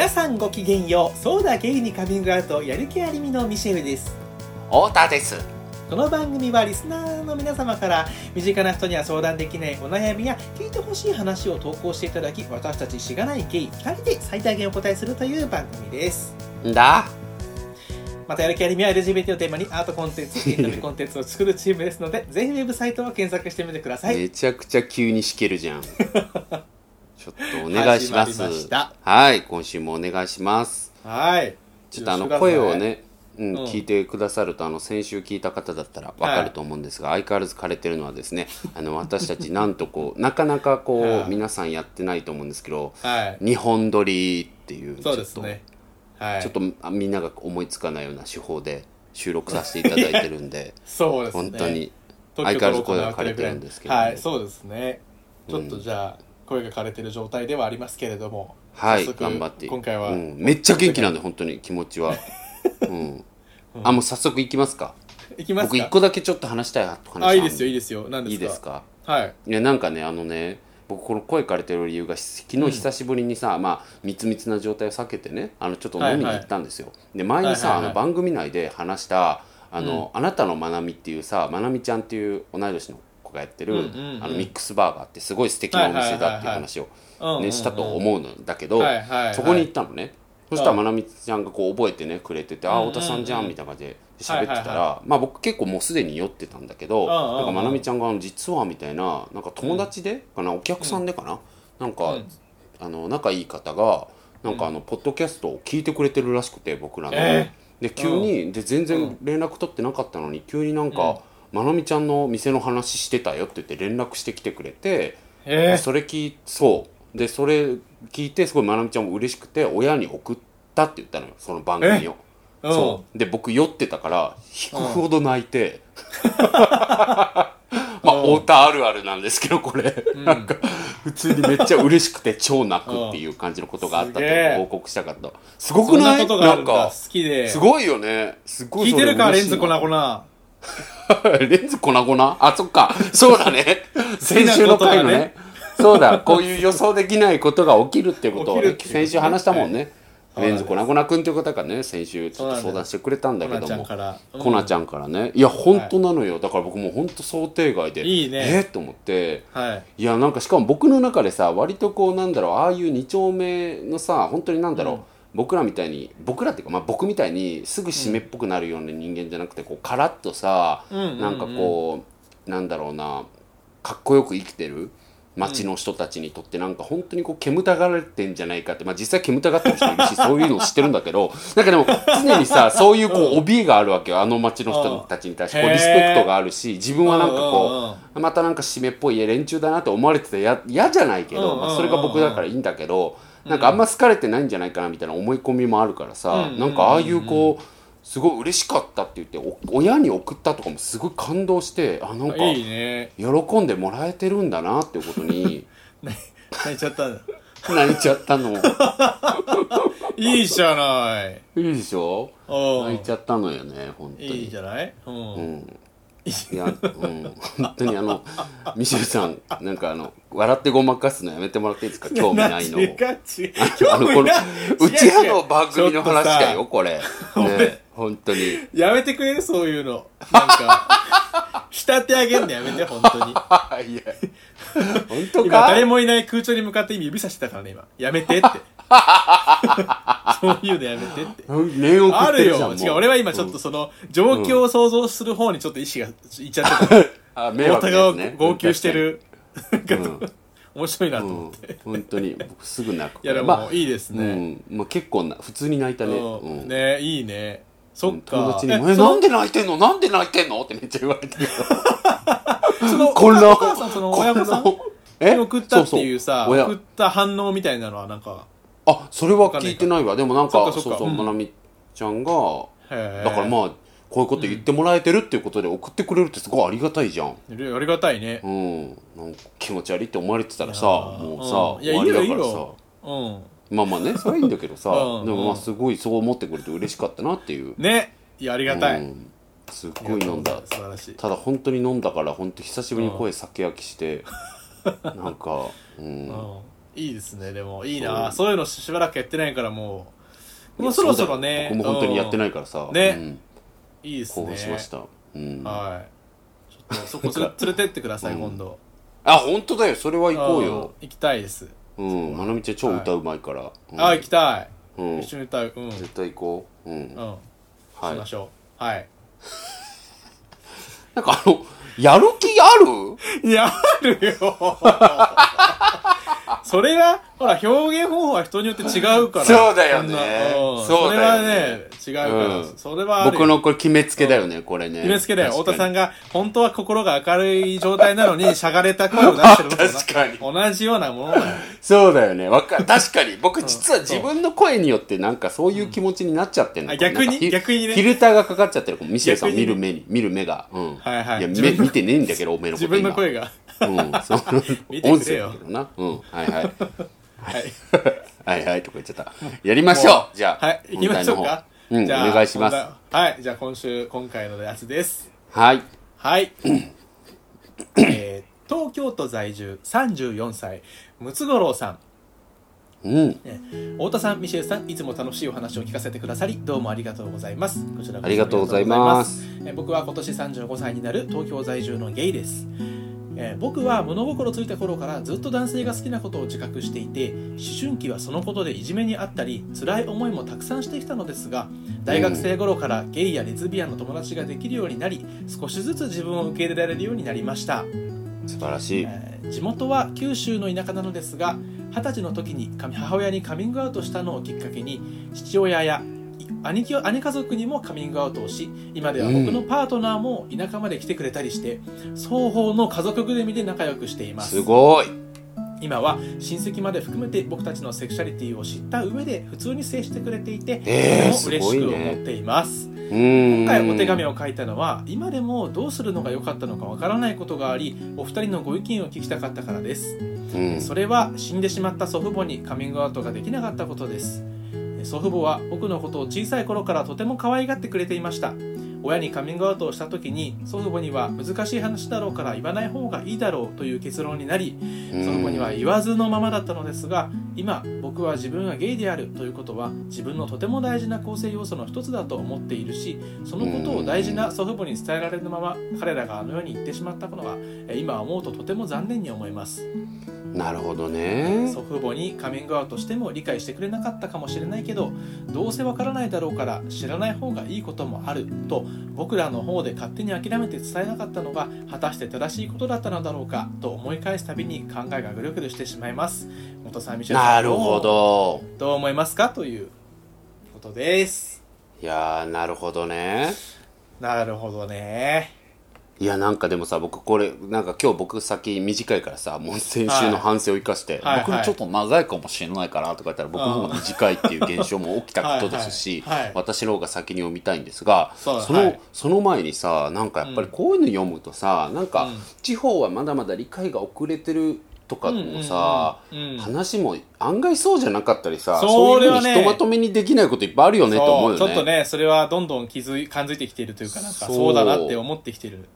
皆さんごきげんよう。そうだゲイにカミングアウトやる気ありみのミシェルです。太田です。この番組はリスナーの皆様から身近な人には相談できないお悩みや聞いてほしい話を投稿していただき私たちしがないゲイ2人で最大限お答えするという番組です。んだまたやる気ありみは LGBT をテーマにアートコンテンツエンタメコンテンツを作るチームですのでぜひウェブサイトを検索してみてください、めちゃくちゃ急にしけるじゃん ちょっとお願いします。はい今週もお願いします。はい。ちょっとあの声をね、うんうん。聞いてくださるとあの先週聞いた方だったらわかると思うんですが、相変わらず枯れてるのはですねあの私たちなんとこう なかなかこはい。う皆さんやってないと思うんですけどはい。日本撮りっていうそうですね。はいちょっとちょっとあみんなが思いつかないような手法で収録させていただいてるんで そうですね。本当に相変わらず声が枯れてるんですけど、はいそうですね。ちょっとじゃあ、声が枯れてる状態ではありますけれどもはい頑張って。今回は、うん、めっちゃ元気なんで本当に気持ちは、うん、あもう早速行きますか。いきますか？僕一個だけちょっと話したい話あいいですよいいでですよ。何ですか？いいですか？はい。いやなんかねあのね僕この声枯れてる理由が昨日久しぶりにさ、まあ密密な状態を避けてねあのちょっと飲みに行ったんですよ、で前にさ、はいはいはい。あの番組内で話したあの、あなたのまなみっていうさまなみちゃんっていう同い年の子がやってる、うんうんうん。あのミックスバーガーってすごい素敵なお店だっていう話をねしたと思うんだけど、そこに行ったのね。そしたらうんまなみちゃんがこう覚えてねくれてて「ああ太田さんじゃん」みたいな感じで喋ってたはいはいらまあ僕結構もうすでに酔ってたんだけどなんかまなみちゃんがあの「実は」みたいななんか友達でかなお客さんでかななんかうん。あの仲いい方がなんかあのポッドキャストを聞いてくれてるらしくて僕らの。えで急にで全然連絡取ってなかったのに急になんかまなみちゃんの店の話してたよって言って連絡してきてくれて。えそれ聞いそう。でそれ聞いてすごいまなみちゃんも嬉しくて親に送ったって言ったのよその番組を。うん。そう。で僕酔ってたから引くほど泣いて。まあ太田あるあるなんですけどこれ、なんか普通にめっちゃ嬉しくて超泣くっていう感じのことがあったと報告したかった。すごくない？なんか好きで。すごいよね。すごい聞いてるか粉粉 レンズ粉々？あ、そっか。そうだね。先週の回のね。そうだ。こういう予想できないことが起きるっていうことを、ね先週話したもんね。はいレンズ粉々くんという方がね、先週ちょっと相談してくれたんだけどもコナちゃんか。らうんコナちゃんからね。いや、本当なのよ。だから僕もう本当想定外で。いいねえっと思って。はいいやなんかしかも僕の中でさ割とこうなんだろうああいう二丁目のさ本当になんだろう、うん僕らみたいに僕らっていうか、まあ、僕みたいにすぐ締めっぽくなるような人間じゃなくてこうカラッとさ、うんなんかこうなんだろうなかっこよく生きてる街の人たちにとってなんか本当にこう煙たがられてんじゃないかって、まあ、実際煙たがってる人いるし そういうの知ってるんだけどなんかでも常にさそういうこう怯えがあるわけよ。あの街の人たちに対してこうリスペクトがあるし自分はなんかこうまたなんか締めっぽい連中だなって思われててや嫌じゃないけど、まあ、それが僕だからいいんだけど、なんかあんま好かれてないんじゃないかなみたいな思い込みもあるからさ、うん。なんかああいうこうすごい嬉しかったって言ってお親に送ったとかもすごい感動してあなんか喜んでもらえてるんだなっていうことに。泣いちゃったんだ泣いちゃったの。いいじゃない。いいでしょ？お泣いちゃったのよね本当に。いいじゃない？うん、うんいや、うん、本当にあの、ミシェルさん、なんかあの、笑ってごまかすのやめてもらっていいですか？興味ないの。違う違うあの、この、うちらの番組の話だよ、これ。俺ね、本当に。やめてくれる？そういうの。なんか 仕立て上げんのやめて本当に。いや、本当今誰かもいない空中に向かって今指さしてたからね今。やめてってそういうのやめてって。念送ある。よ。違う俺は今ちょっとその状況を想像する方にちょっと意思が いっちゃってた。うん、あ、迷惑なやつね。号泣してる。面白いなとうん。思って、本当に、僕すぐ泣く。いやでまもいいですね、ん、まあ結構な、普通に泣いたね。ねいいね。そっか。友達にも、ええ、なんで泣いてんの？なんで泣いてんの？ってめっちゃ言われてるよ。その混乱お母さんその親御さん送ったっていうさ送った反応みたいなのはなんかあそれは聞いてないわ。でもなんかそうそううん。まなみちゃんがだからまあこういうこと言ってもらえてるっていうことで送ってくれるってすごいありがたいじゃん。ありがたいね。うん。なんか気持ち悪いって思われてたらさもうさうん。いや終わりだからさ。よ。うん。まあまあねそれはいいんだけどさ うん。でもまあすごいそう思ってくれて嬉しかったなっていう。ね。いやありがたい、うん。すっごい飲んだ。素晴らしい。ただ本当に飲んだから本当久しぶりに声酒焼きしてなんかうん。うんいいですねでも。いいな。そう。いうのしばらくやってないからもう。もうそろそろね。僕も本当にやってないいからさ、ね。うん。いいですね。興奮しました、うん、あはい。ちょっとそこつれ連れてってください、うん。今度。本当だよ。それは行こうよ。ん。行きたいです、うん。まなみちゃん超歌うまいから、うん。あ行きたい、うん。一緒に歌う。うん、うん、絶対行こう。うん、しはい。ましょう。はい。なんかあのやる気ある？いやあるよ それがほら表現方法は人によって違うから。そうだよね。そうだよね。それはね違うから、うん。それは僕のこれ決めつけだよね、これね。決めつけだよ。太田さんんが本当は心が明るい状態なのに しゃがれた声を出してる確かに。同じようなものだよ。そうだよね。わかる。確かに。僕実は自分の声によってなんかそういう気持ちになっちゃってんの。あ逆に？逆にね。フィルターがかかっちゃってる。ミシェルさん見る目に。見る目が。うん。はいはい。や自分の目見てねえんだけどおめえのこ自と今。分の声がうん。そう。見てくれよ。音声だけどな。うん。はいはい。はい。はいはい。とか言っちゃった。やりましょう。じゃあはい。行きましょうか。本題の方。うんおじゃあ願いします。本題。はい。じゃあ今週今回のやつです。はい。はい。えー東京都在住34歳ムツゴロウさん。うん。太田さんミシェルさんいつも楽しいお話を聞かせてくださりどうもありがとうございます。こちらこそありがとうございます。ありがとうございます。えー僕は今年35歳になる東京在住のゲイですえー僕は物心ついた頃からずっと男性が好きなことを自覚していて思春期はそのことでいじめにあったり辛い思いもたくさんしてきたのですが大学生頃からゲイやレズビアンの友達ができるようになり少しずつ自分を受け入れられるようになりました。素晴らしい。えー地元は九州の田舎なのですが二十歳の時に母親にカミングアウトしたのをきっかけに父親やい兄貴兄家族にもカミングアウトをし今では僕のパートナーも田舎まで来てくれたりして、双方の家族ぐるみで仲良くしています。すごい。今は親戚まで含めて僕たちのセクシャリティを知った上で普通に接してくれていて、えーとても嬉しく思っています。うん。今回お手紙を書いたのは今でもどうするのが良かったのかわからないことがありお二人のご意見を聞きたかったからです。うん。それは死んでしまった祖父母にカミングアウトができなかったことです祖父母は僕のことを小さい頃からとても可愛がってくれていました。親にカミングアウトをした時に祖父母には難しい話だろうから言わない方がいいだろうという結論になりうん。その子には言わずのままだったのですが今僕は自分がゲイであるということは自分のとても大事な構成要素の一つだと思っているしそのことを大事な祖父母に伝えられるまま彼らがあのように言ってしまったのはえ今思うととても残念に思いますなるほどね。祖父母にカミングアウトしても理解してくれなかったかもしれないけどどうせわからないだろうから知らない方がいいこともあると僕らの方で勝手に諦めて伝えなかったのが果たして正しいことだったのだろうかと思い返すたびに考えがぐるぐるしてしまいます。元さんミシェルさんなるほど。どう思いますか？ということです。いやーなるほどね。なるほどねいやなんかでもさ僕これなんか今日僕先短いからさもう先週の反省を生かして、はい僕のちょっと長いかもしれないからとか言ったら僕の方が短いっていう現象も起きたことですし私の方が先に読みたいんですがその,、はいその前にさなんかやっぱりこういうの読むとさ、なんかうん地方はまだまだ理解が遅れてるとかもさ、うんうんうん話も案外そうじゃなかったりさそそういうふうにひとまとめにできないこといっぱいあるよねと思うよね。ちょっとねそれはどんどん気づい感づいてきているというかなんかそうだなって思ってきてる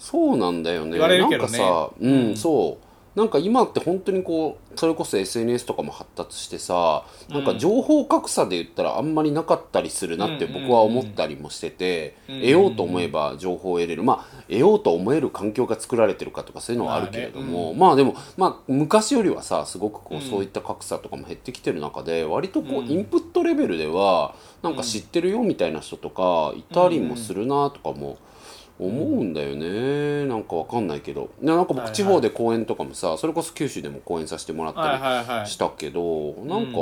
そうなんだよね。言われるけどね。なんかさうん、うん。そう。なんか今って本当にこうそれこそ SNS とかも発達してさなんか情報格差で言ったらあんまりなかったりするなってうん僕は思ったりもしてて、うん得ようと思えば情報を得れる。まあ得ようと思える環境が作られてるかとかそういうのはあるけれども、まあでも、まあ、昔よりはさすごくこう、うん。そういった格差とかも減ってきてる中で割とこう、うん。インプットレベルではなんか知ってるよみたいな人とかいたりもするなとかも思うんだよね。なんかわかんないけど。なんかはいはい。僕地方で公演とかもさそれこそ九州でも公演させてもらっはいたはいはい。りしたけど、なんか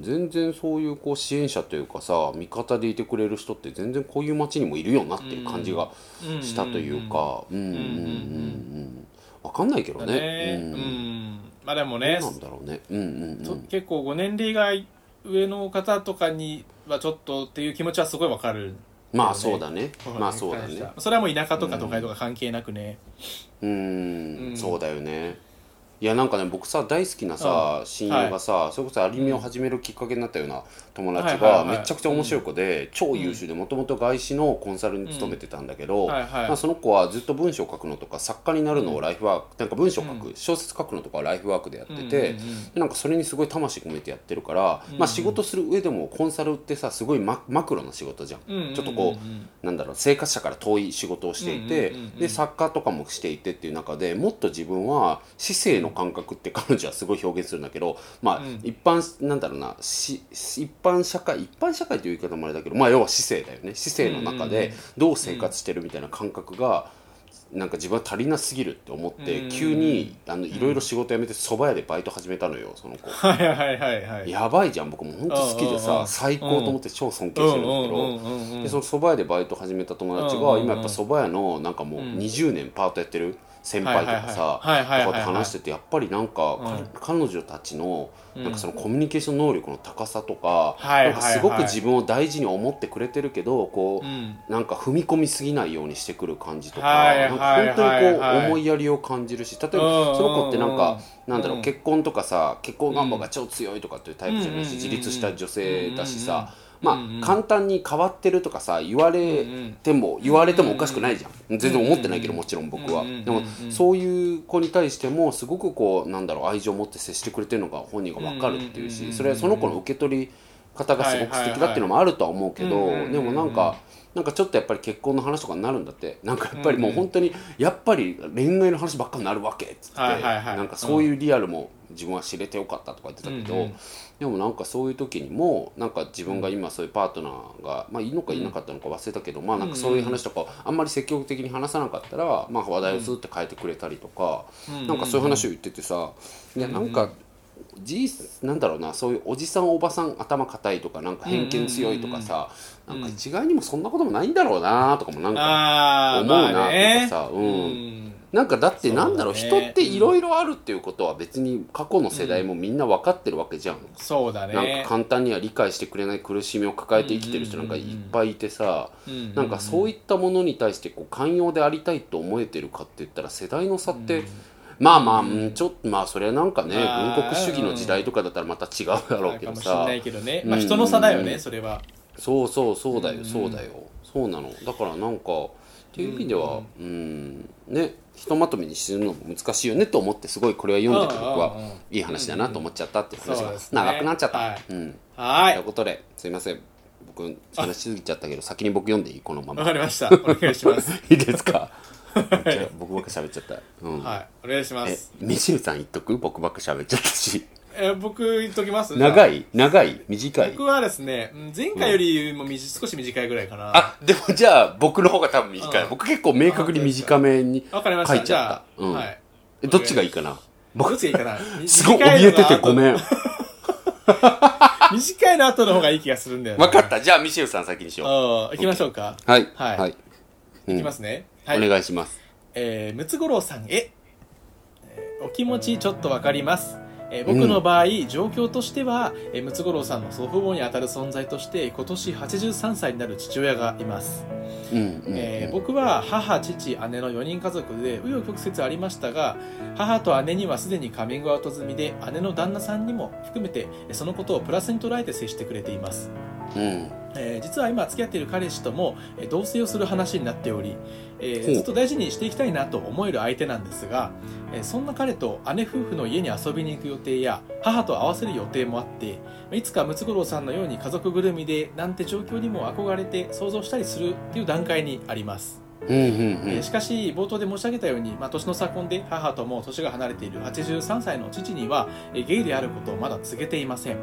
全然そういうこう支援者というかさ味方でいてくれる人って全然こういう街にもいるよなっていう感じがしたというか。うん。うんうんうんうん。わかんないけどだね。ねうん。うん。まあでもねなんだろうね。うんうんうとん結構ご年齢が上の方とかにはちょっとっていう気持ちはすごいわかるまあそうだね。まあそうだね。それはもう田舎とか都会とか関係なくね、ううん。ん。そうだよね。いやなんかね僕さ大好きなさ親友がさ、それこそアニメを始めるきっかけになったような友達がめちゃくちゃ面白い子で、超優秀でもともと外資のコンサルに勤めてたんだけど、その子はずっと文章を書くのとか作家になるのをライフワークなんか文章を書く、小説書くのとかはライフワークでやってて、なんかそれにすごい魂込めてやってるから、まあ、仕事する上でもコンサルってさすごいママクロな仕事じゃん,、ちょっとこうなんだろう生活者から遠い仕事をしていて、で作家とかもしていてっていう中でもっと自分は市政の感覚って彼女はすごい表現するんだけどまあ、うん。一般なんだろうなし一般社会一般社会という言い方もあれだけどまあ要は市政だよね。市政の中でどう生活してるみたいな感覚が、なんか自分は足りなすぎるって思って、うん。急にあのいろいろ仕事辞めて蕎麦屋でバイト始めたのよその子。はいはいはいはいやばいじゃん僕も本当好きでさ最高と思って超尊敬してるんだけど、でその蕎麦屋でバイト始めた友達が今やっぱ蕎麦屋のなんかもううん。20年パートやってる先輩とかさとかと話しててやっぱりなんか彼女たちのうん。なんかそのコミュニケーション能力の高さとかなんかすごく自分を大事に思ってくれてるけどこううん。なんか踏み込みすぎないようにしてくる感じとかはいなんかはい本当にこはいう思いやりを感じるし例えうんばその子ってなんかなんだろううん結婚とかさ結婚願望が超強いとかっていうタイプじゃないしうん自立した女性だしさまあ簡単に変わってるとかさ言われても言われてもおかしくないじゃん。全然思ってないけどもちろん僕は。でもそういう子に対してもすごくこうなんだろう愛情を持って接してくれてるのが本人が分かるっていうしそれはその子の受け取り方がすごく素敵だっていうのもあるとは思うけどでもなんかなんかちょっとやっぱり結婚の話とかになるんだってなんかやっぱりもう本当にやっぱり恋愛の話ばっかになるわけっつってなんかそういうリアルも自分は知れてよかったとか言ってたけど、でもなんかそういう時にもなんか自分が今そういうパートナーが、まあいいのかいなかったのか忘れたけど、まあなんかそういう話とかをあんまり積極的に話さなかったら、まあ話題をスーって変えてくれたりとか、うん。なんかそういう話を言っててさ、いやなんか、じなんだろうなそういうおじさんおばさん頭固いとかなんか偏見強いとかさ、なんか一概にもそんなこともないんだろうなとかもなんか思うなとかさ、うん。うんなんかだってなんだろうね人っていろいろあるっていうことは別に過去の世代もみんな分かってるわけじゃん、そうだなんねか簡単には理解してくれない苦しみを抱えて生きてる人なんかいっぱいいてさ、うん。なんかそういったものに対してこう寛容でありたいと思えてるかって言ったら世代の差って、まあまあ、うんちょっとまあそれはなんかねまあ軍国主義の時代とかだったらまた違うだろうけどかもしれさないけどね、うん。まあ、人の差だよね、うんそれは。そうそうそうだよそうだよ。そうなの。だからなんかっていう意味ではうんねひとまとめにするのも難しいよねと思ってすごいこれは読んでて僕はいい話だなと思っちゃったっていう話が長くなっちゃった、はい。うん。はということですいません。僕話しすぎちゃったけど先に僕読んでいいこのまいま。わかりました。お願いします。いいですか？僕ばっか喋っちゃった、うん。はい。お願いしまえすミシェルさん言っとく？僕ばっか喋っちゃったしえ僕言っときます？長い？い長い？短い？僕はですねうん前回よりもみじ少し短いぐらいかな。あでもじゃあ僕の方が多分短い、うん。僕結構明確に短めにわかりました。書いちゃった。うん。はい。えどっちがいいかな？どっちがいいかな？すごい怯えててごめん。短いの後の方がいい気がするんだよね分かった。じゃあミシェルさん先にしよう。あ行きましょうか。はい。はい。はい、うん。いきますね。はい。お願いします。えームツゴロウさんへ、えーお気持ちちょっとわかります、えー僕の場合、状況としては、えームツゴロウさんの祖父母にあたる存在として今年83歳になる父親がいます、うんうん、えー僕は母父姉の4人家族で紆余曲折ありましたが母と姉にはすでにカミングアウト済みで姉の旦那さんにも含めてえーそのことをプラスに捉えて接してくれています。うんえー実は今付き合っている彼氏とも、えー同棲をする話になっており、えーずっと大事にしていきたいなと思える相手なんですが、えーそんな彼と姉夫婦の家に遊びに行く予定や母と合わせる予定もあっていつかムツゴロウさんのように家族ぐるみでなんて状況にも憧れて想像したりするっていう段階にあります、うんうんうん。えーしかし冒頭で申し上げたように、まあ、年の差婚で母とも年が離れている83歳の父には、えーゲイであることをまだ告げていません、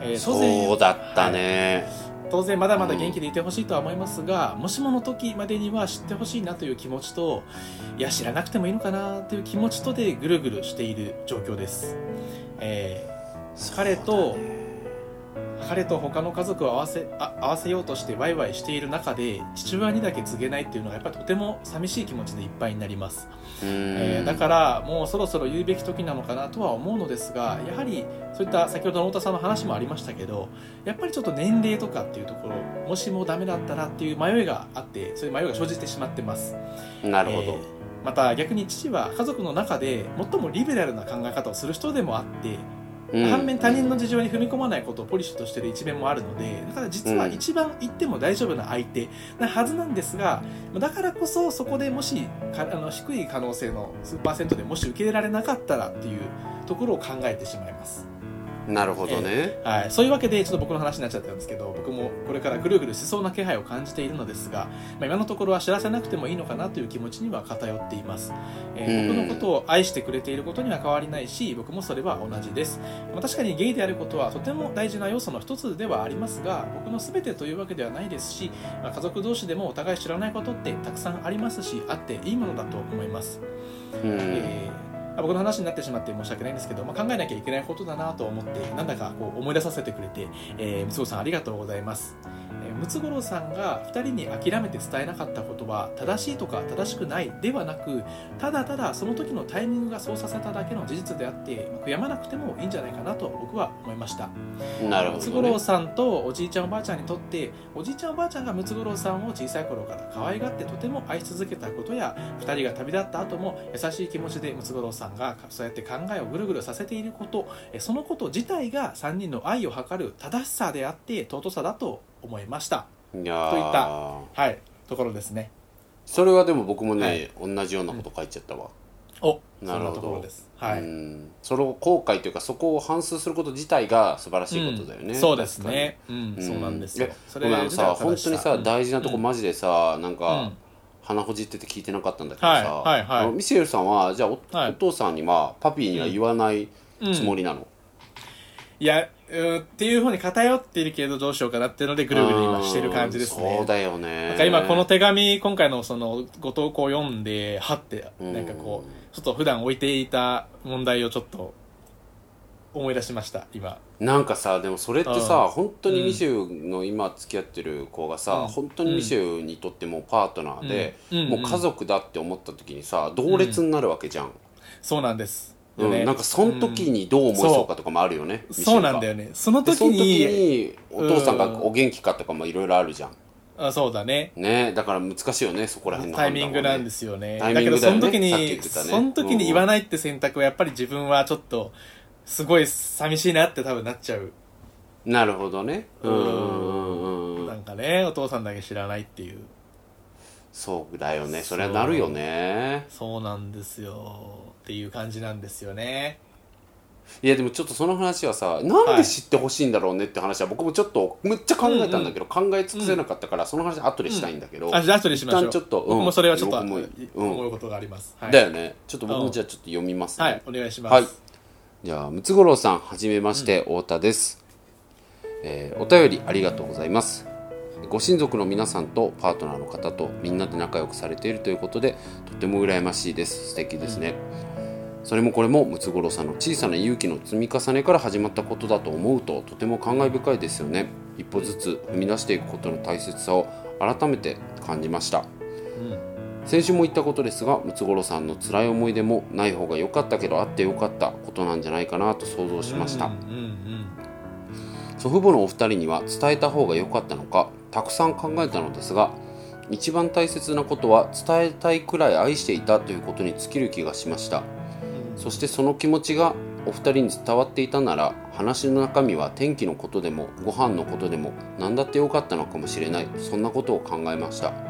えーそうだったね、当然まだまだ元気でいてほしいとは思いますが、もしもの時までには知ってほしいなという気持ちといや知らなくてもいいのかなという気持ちとでぐるぐるしている状況です、えー彼と彼と他の家族を合わせあ合わせようとしてワイワイしている中で父親にだけ告げないっていうのがやっぱりとても寂しい気持ちでいっぱいになります。うん。えーだからもうそろそろ言うべき時なのかなとは思うのですがやはりそういった先ほどの太田さんの話もありましたけどやっぱりちょっと年齢とかっていうところもしもダメだったらっていう迷いがあってそういう迷いが生じてしまってます。なるほど、えーまた逆に父は家族の中で最もリベラルな考え方をする人でもあってうん反面他人の事情に踏み込まないことをポリシーとしている一面もあるのでだから実は一番言っても大丈夫な相手なはずなんですがだからこそそこでもしかあの低い可能性の数パーセントでもし受け入れられなかったらっていうところを考えてしまいます。なるほどね、はい、そういうわけでちょっと僕の話になっちゃったんですけど僕もこれからぐるぐるしそうな気配を感じているのですが、まあ、今のところは知らせなくてもいいのかなという気持ちには偏っています、えーうん。僕のことを愛してくれていることには変わりないし僕もそれは同じです、まあ、確かにゲイであることはとても大事な要素の一つではありますが僕の全てというわけではないですし、まあ、家族同士でもお互い知らないことってたくさんありますしあっていいものだと思います。うん。えーまあ僕の話になってしまって申し訳ないんですけど、まあ、考えなきゃいけないことだなと思ってなんだかこう思い出させてくれて、えー、ムツゴさんありがとうございます、えームツゴロウさんが2人に諦めて伝えなかったことは正しいとか正しくないではなくただただその時のタイミングがそうさせただけの事実であってまあ悔やまなくてもいいんじゃないかなと僕は思いました。なるほど、ね。ムツゴロウ、さんとおじいちゃんおばあちゃんにとっておじいちゃんおばあちゃんがムツゴロウさんを小さい頃から可愛がってとても愛し続けたことや2人が旅立った後も優しい気持ちでムツゴロウさんがそうやって考えをぐるぐるさせていることえそのこと自体が3人の愛を図る正しさであって尊さだと思いました。といったはいところですね。それはでも僕もね、はい。同じようなこと書いちゃったわ、おなるほど。そです。はい、うん。それを後悔というかそこを反芻すること自体が素晴らしいことだよね、うん。そうですね。うん、そうなんですよ。そごめんあのさ本当にさ、大事なとこうんマジでさなんうか、ん鼻ほじってて聞いてなかったんだけどさ、はいはいはい。あのミシェルさんはじゃあお,、はい。お父さんにはパピーには言わないつもりなの、いやうーっていうふうに偏っているけどどうしようかなっていうのでぐるぐる今してる感じですね。うんそうだよね。なんか今この手紙今回のそのご投稿を読んではってうんなんかこうちょっと普段置いていた問題をちょっと思い出しました今。なんかさでもそれってさ、うん。本当にミシェルの今付き合ってる子がさ、うん。本当にミシェルにとってもパートナーで、うん。うん。もう家族だって思った時にさ同列になるわけじゃん、そうなんです。うんなんかその時にどう思いそうかとかもあるよね、そうなんだよね。その時でその時ににお父さんがお元気かとかもいろいろあるじゃん。あそうだね。ねだから難しいよねそこら辺のタイミングなんでですよね。タイだけどその時にね。その時に言わないって選択はやっぱり自分はちょっとすごい寂しいなって多分なっちゃう。なるほどね。うん。なんかねお父さんだけ知らないっていう。そうだよね。それはなるよね。そうなんですよ。っていう感じなんですよね。いやでもちょっとその話はさなんで知ってほしいんだろうねって話は僕もちょっとむっちゃ考えたんだけど、考え尽くせなかったからその話後でしたいんだけど、あじゃあ後でしましょう。一旦ちょっとうん。僕もそれはちょっと思うことがあります、はい、だよね。ちょっと僕うん。もじゃあちょっと読みますね、はい。お願いします。はいじゃあムツゴロウさんはじめまして、太田です、えーお便りありがとうございます。ご親族の皆さんとパートナーの方とみんなで仲良くされているということでとても羨ましいです。素敵ですね、それもこれもムツゴロウさんの小さな勇気の積み重ねから始まったことだと思うととても感慨深いですよね。一歩ずつ踏み出していくことの大切さを改めて感じました先週も言ったことですがムツゴロウさんの辛い思い出もない方が良かったけどあって良かったことなんじゃないかなと想像しました、うんうん祖父母のお二人には伝えた方が良かったのかたくさん考えたのですが一番大切なことは伝えたいくらい愛していたということに尽きる気がしました。そしてその気持ちがお二人に伝わっていたなら話の中身は天気のことでもご飯のことでも何だってよかったのかもしれない。そんなことを考えました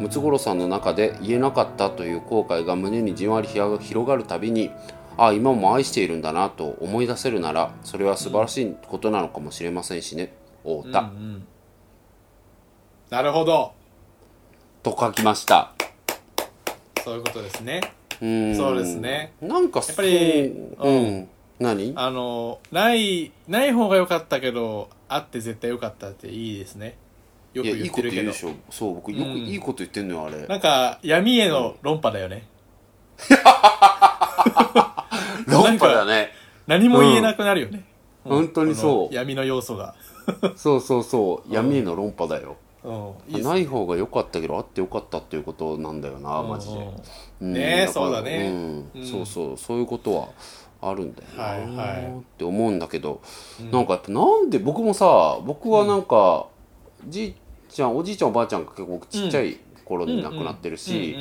ムツゴロウさんの中で言えなかったという後悔が胸にじんわり広がるたびにああ今も愛しているんだなと思い出せるならそれは素晴らしいことなのかもしれませんしね。太田、うんうんなるほど。と書きました。そういうことですね。うん。そうですね。なんかやっぱりそううん、何？あのないない方が良かったけどあって絶対良かったっていいですねよくいやいい言ってるけど。こと言うでしょ。そう僕よくうん。いいこと言ってんのよあれ、なんか闇への論破だよね、論破だね。何も言えなくなるよね、うん。本当にそう。闇の要素が、そうそうそう。闇への論破だよ、うん、ない方が良かったけどあって良かったっていうことなんだよなマジで、うん。ねそうだね。うん。うん。そうそう。そういうことはあるんだよな、はいはい。って思うんだけど、なんかやっぱなんで僕もさ僕はなんか、じいちゃんおじいちゃんおばあちゃんが結構ちっちゃい頃に亡くなってるし、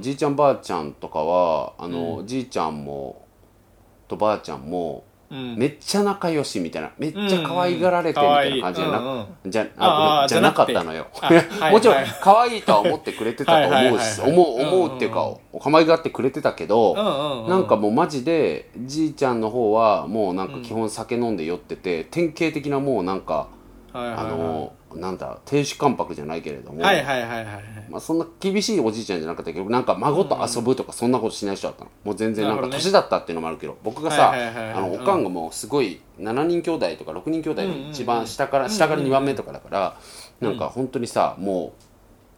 じいちゃんばあちゃんとかはあの、じいちゃんもとばあちゃんもうん。めっちゃ仲良しみたいなめっちゃ可愛がられてみたいな感じじゃな,、うんうんじゃじゃなかったのよ。もちろんはい。可愛いとは思ってくれてたと思うし思う思うっていうか可愛がってくれてたけど、うんうんうんなんかもうマジでじいちゃんの方はもうなんか基本酒飲んで酔ってて、典型的なもうなんか、はいはいはい。あのなんだ亭主関白じゃないけれども、はいはいはいはいはい。まあ、そんな厳しいおじいちゃんじゃなかったけどなんか孫と遊ぶとかそんなことしない人だったの。もう全然なんか年だったっていうのもあるけど僕がさはいはいはいはい。あのおかんがもうすごい7人兄弟とか6人兄弟うんうんうん。の一番下から下から2番目とかだからなんか本当にさもう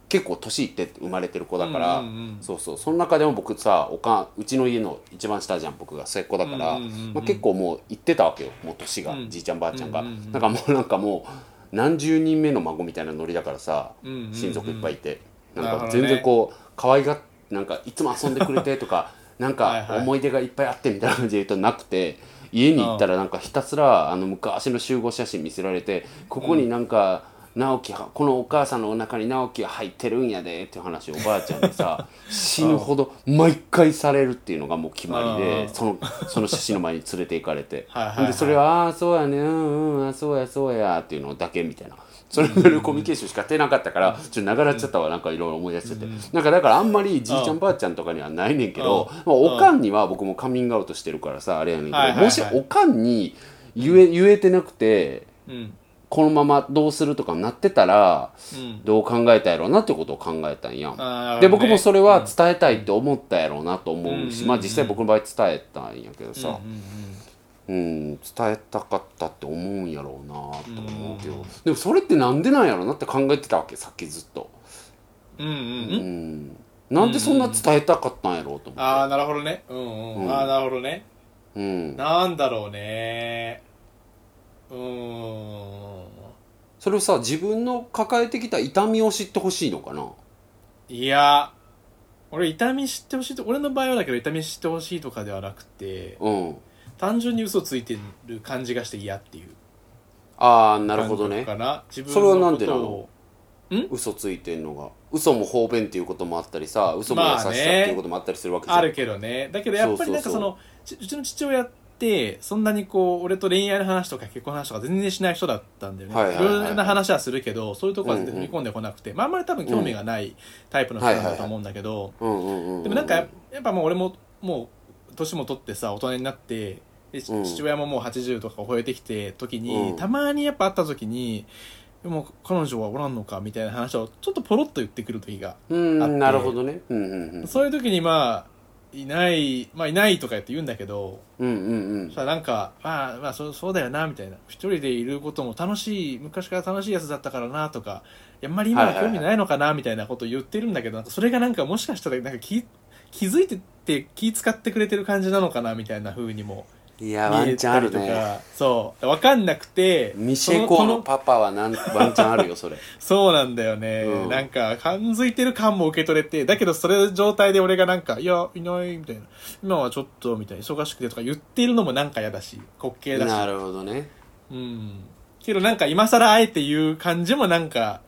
結構年いって生まれてる子だから、うんうんうんそうそう。その中でも僕さおかんうちの家の一番下じゃん僕が末っ子だから、うんうんうんうんまあ、結構もう行ってたわけよ。もう年が、うん。じいちゃんばあちゃんが、うんうんうんなん。かもうなんかもう何十人目の孫みたいなノリだからさ、親族いっぱいいて、なんか全然こう可愛がなんかいつも遊んでくれてとか なんか思い出がいっぱいあってみたいな感じで言うとなくて家に行ったらなんかひたすらあの昔の集合写真見せられてここになんか直樹はこのお母さんのお腹に直樹が入ってるんやでっていう話をおばあちゃんにさ 死ぬほど毎回されるっていうのがもう決まりうん。でそのその写真の前に連れて行かれて。はいでそれは「ああそうやねうんうんあそうやそうや」っていうのだけみたいな。それによるコミュニケーションしか手なかったからちょっと長らっちゃったわなんかいろいろ思い出しちゃって、なんかだからあんまりじいちゃんばあちゃんとかにはないねんけど、まあ、おかんには僕もカミングアウトしてるからさあれやねんけど、もしおかんに言え言えてなくてうんこのままどうするとかなってたらうん。どう考えたやろうなってことを考えたんやで僕もそれは伝えたいって思ったやろうなと思うし、うんまあ実際僕の場合伝えたんやけどさ、うん伝えたかったって思うんやろうなと思うけど、でもそれってなんでなんやろうなって考えてたわけさっきずっと、うんうんうん。なんでそんな伝えたかったんやろうと思って、ああなるほどね。うんうん、うん。ああなるほどね。うん、なんだろうねそれをさ自分の抱えてきた痛みを知ってほしいのかな？いや俺痛み知ってほしいと俺の場合はだけど痛み知ってほしいとかではなくてうん。単純に嘘ついてる感じがして嫌っていう。ああなるほどね。自分それはなんでなの？ことを嘘ついてんのが。嘘も方便っていうこともあったりさ嘘も優しさっていうこともあったりするわけじゃん、あるけどね。だけどやっぱりなんかそのちうちの父親ってそんなにこう俺と恋愛の話とか結婚の話とか全然しない人だったんだよね、はいはいはいな話はするけどそういうとこは全然踏み込んでこなくて、まあ、あんまり多分興味がないタイプの人だと思うんだけど、うん。うんうんうんでもなんかややっぱもう俺ももう年も取ってさ大人になって父親ももう80とか超えてきて時に、うん。たまにやっぱ会った時にでも彼女はおらんのかみたいな話をちょっとポロッと言ってくる時がうんあって。なるほどね。うんうんうん。そういう時にまあいないまあいないとか言って言うんだけどうんうんうん。さなんかまあまあそうそうだよなみたいな。一人でいることも楽しい昔から楽しいやつだったからなとかあんまり今は興味ないのかなみたいなこと言ってるんだけどそれがなんかもしかしたらなんか気気づいてて気使ってくれてる感じなのかなみたいな風にもいやワンチャンあるね。そう。分かんなくてミシェコそののパパはなん ワンチャンあるよそれ。そうなんだよね、うん。なんか感づいてる感も受け取れてだけどそれ状態で俺がなんか「いやいない」みたいな「今はちょっと」みたいな忙しくてとか言ってるのもなんか嫌だし滑稽だし。なるほどね。うん。けどなんか今更あえて言う感じもなんか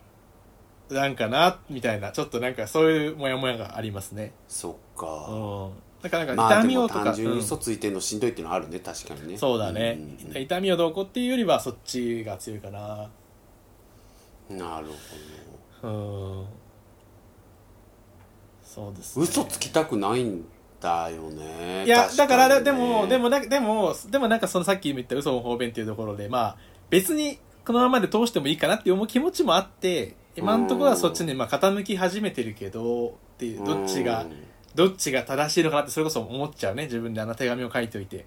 なんかなみたいな。ちょっとなんかそういうモヤモヤがありますね。そっうかんだから痛みをとか、単純にうん嘘ついてんのしんどいっていうのはあるね確かにね。そうだね、んうん。痛みをどうこうっていうよりはそっちが強いかな。うんなるほうん。そうです、ど嘘つきたくないんだよねいや、確だからでもでもなでもでもなんかそのさっき言った嘘も方便っていうところでまあ別にこのままで通してもいいかなって思う気持ちもあって今のところはそっちにまあ傾き始めてるけどっていうどっちがうんどっちが正しいのかなってそれこそ思っちゃうね。自分であの手紙を書いておいて。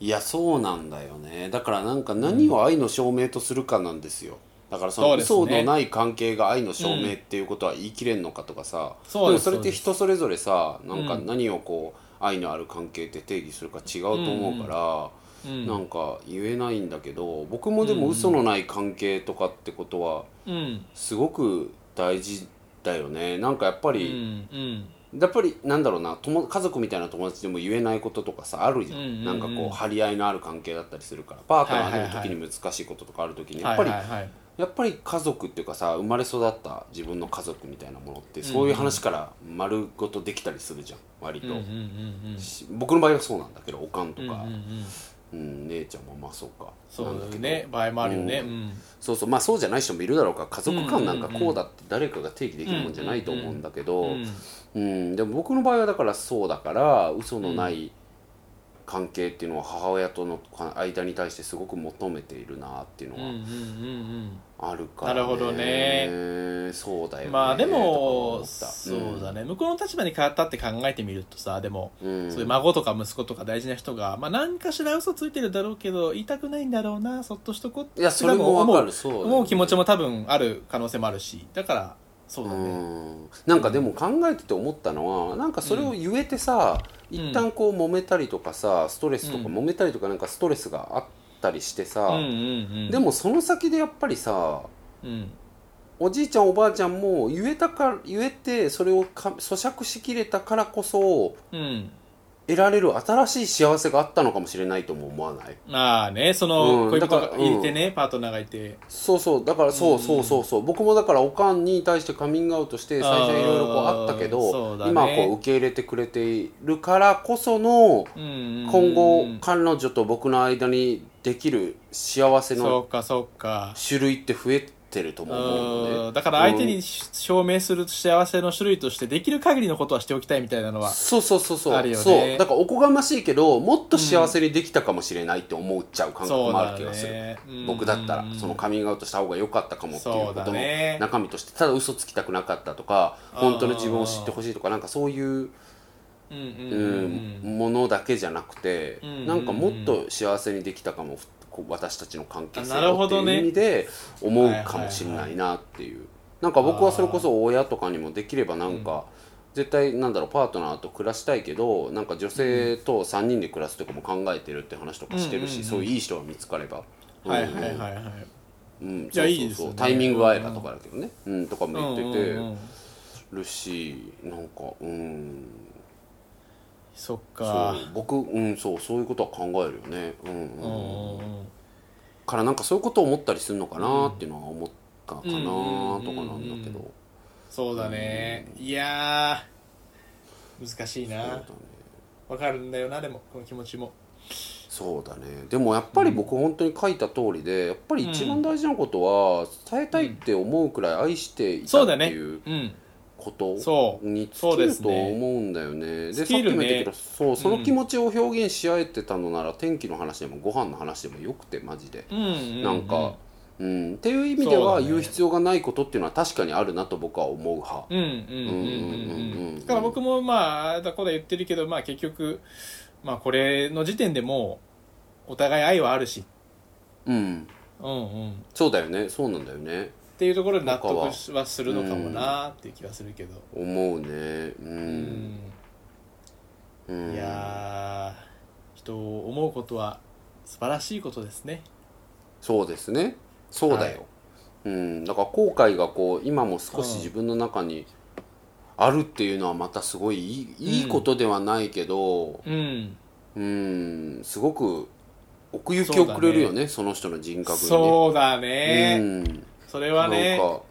いやそうなんだよね。だからなんか何を愛の証明とするかなんですよ。だからその嘘のない関係が愛の証明っていうことは言い切れんのかとかさ、そうですもそれって人それぞれさなんかうん。何をこう愛のある関係って定義するか違うと思うから、うん。なんか言えないんだけど僕もでも嘘のない関係とかってことはうん。すごく大事だよね。なんかやっぱうんり、うんやっぱりなんだろうな友家族みたいな友達でも言えないこととかさあるじゃん,、うんうんうん。なんかこう張り合いのある関係だったりするからパートナーの時に難しいこととかある時にはやっぱりいはいはい。やっぱり家族っていうかさ生まれ育った自分の家族みたいなものってそういう話から丸ごとできたりするじゃん割と、うんうんうんうん。し僕の場合はそうなんだけどおかんとか、うんうんうんうん姉ちゃんもまあそうか。そうね。場合もあるよね。ううん。そうそうまあそうじゃない人もいるだろうから家族間なんかこうだって誰かが定義できるもんじゃないと思うんだけど、うんうん、でも僕の場合はだからそうだから嘘のない関係っていうのは母親との間に対してすごく求めているなっていうのはあるから、ね。なるほどね。そうだよね。まあでもそうだね。向こうの立場に変わったって考えてみるとさでもうん。そういう孫とか息子とか大事な人がまあ何かしら嘘ついてるだろうけど言いたくないんだろうなそっとしとこうっていやそれもわかる。思そうだよね。う思う気持ちも多分ある可能性もあるしだからそうだね。うん。なんかでも考えてて思ったのはなんかそれを言えてさ、ん。一旦こう揉めたりとかさストレスとかうん。揉めたりとかなんかストレスがあったりしてさ、うんうんうん。でもその先でやっぱりさうん。おじいちゃんおばあちゃんも言えたか言えてそれをか咀嚼しきれたからこそうん。得られる新しい幸せがあったのかもしれないとも思わない？まあねそのうん恋人だからがいてねパートナーがいて。そうそうだからそうそうそうそう。僕もだからおかんに対してカミングアウトして最初いろいろこうあったけど、だね。今はこう受け入れてくれているからこその今今後彼女と僕の間にできる幸せそのうかそうか。種類って増えてるとも思うのねうん。だから相手に証明する幸せの種類としてできる限りのことはしておきたいみたいなのはそうそうそうそう。あるよね。そう。だからおこがましいけどもっと幸せにできたかもしれないって思っちゃう感覚もある気がする、ね。うん。僕だったらそのカミングアウトした方が良かったかもっていうこそうだとのね。中身としてただ嘘つきたくなかったとか本当の自分を知ってほしいとかなんかそういう、ものだけじゃなくてうんなんかもっと幸せにできたかも私たちの関係性っていう意味で思うかもしれないなっていうなんか僕はそれこそ親とかにもできればなんか絶対なんだろうパートナーと暮らしたいけどなんか女性と3人で暮らすとかも考えてるって話とかしてるうんうんうんしそういういい人が見つかれば。はいはいはいはいうん、いそうそうそうやいいですねタイミング合えばとかだけどね、うん、とかも言っててるしなんかうんそっそうか僕うんそうそういうことは考えるよね。うんうん、からなんかそういうことを思ったりするのかなっていうのは思ったかなとかなんだけど。そうだね。いやー。難しいな。そうだね。わかるんだよなでもこの気持ちも。そうだね。でもやっぱり僕本当に書いた通りでやっぱり一番大事なことは伝えたいって思うくらい愛していたそうだねっていううんことに尽きると思うんだよね。でさっきも言ったけどそうその気持ちを表現し合えてたのなら、天気の話でもご飯の話でもよくてマジで。うんうんなんか、うん。っていう意味では、ね。言う必要がないことっていうのは確かにあるなと僕は思う派。うんうんうんうんうんうん。だから僕もまあだこだ言ってるけどまあ結局まあこれの時点でもうお互い愛はあるし。うん。うんうん。っそうだよね。そうなんだよねていうところで納得他ははするのかもなっていう気がするけど。思うね。ううん。んうん。いやー人を思うことは素晴らしいことですね。そうですね。そうだよ、うん、だから後悔がこう今も少し自分の中にあるっていうのはまたすごいいい,、いいことではないけどうん。うん。すごく奥行きをくれるよねその人の人格にね。そうだうねんそれはねなんか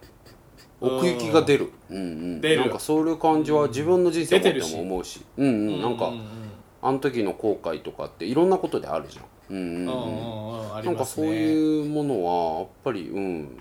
奥行きが出る、うんうん、出る。なんかそういう感じは自分の人生を持っても思うし。うんうん。なんか、あの時の後悔とかっていろんなことであるじゃん。うんうんなんかそういうものはやっぱりうん。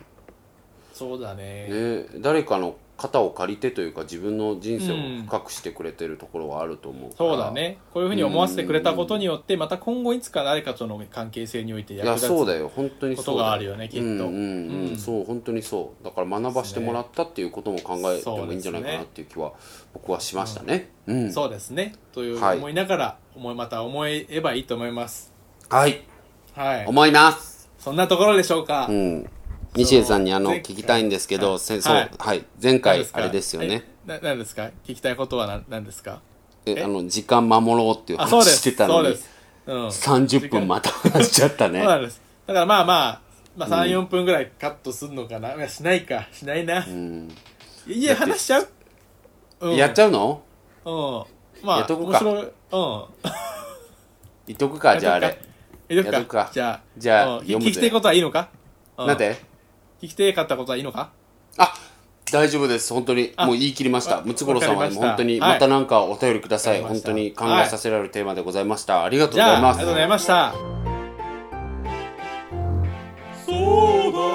そうだね。ね誰かの肩を借りてというか自分の人生を深くしてくれてるところはあると思うから、そうだね。こういうふうに思わせてくれたことによってまた今後いつか誰かとの関係性においていや役立つそうだよ。本当にことがあるよねきっと。うんうんうん。うん。そう本当にそう。だから学ばしてもらったっていうことも考えてもいいんじゃないかなっていう気は僕はしましたね。うん。そうですね。というはい思いながら思いまた思えばいいと思います。はい。はい。思います。そんなところでしょうか。うん西江さんにあの前聞きたいんですけど、はい。せそうはい。はい。前回あれですよね。えな何ですか？聞きたいことは何何ですか？えあの時間守ろうっていう話してたのにそうん。30分また話しちゃったね。そうなんです。だからまあまあまあ34分ぐらいカットすんのかな？いやしないか。しないな。うん。いや話しちゃう？うん。やっちゃうの？うん。まあやっとくか。面白い。うん。言っとくかじゃああれ。やっとくか。じゃあじゃあ聞きたいことはいいのか？うなんで聞きてかったことはいいのか？あ大丈夫です。本当に。もう言い切りました。ムツゴロウさんは本当にまた何かお便りください、はい、本当に考えさせられるテーマでございました、はい、ありがとうございます。ありがとうございました。そうだ。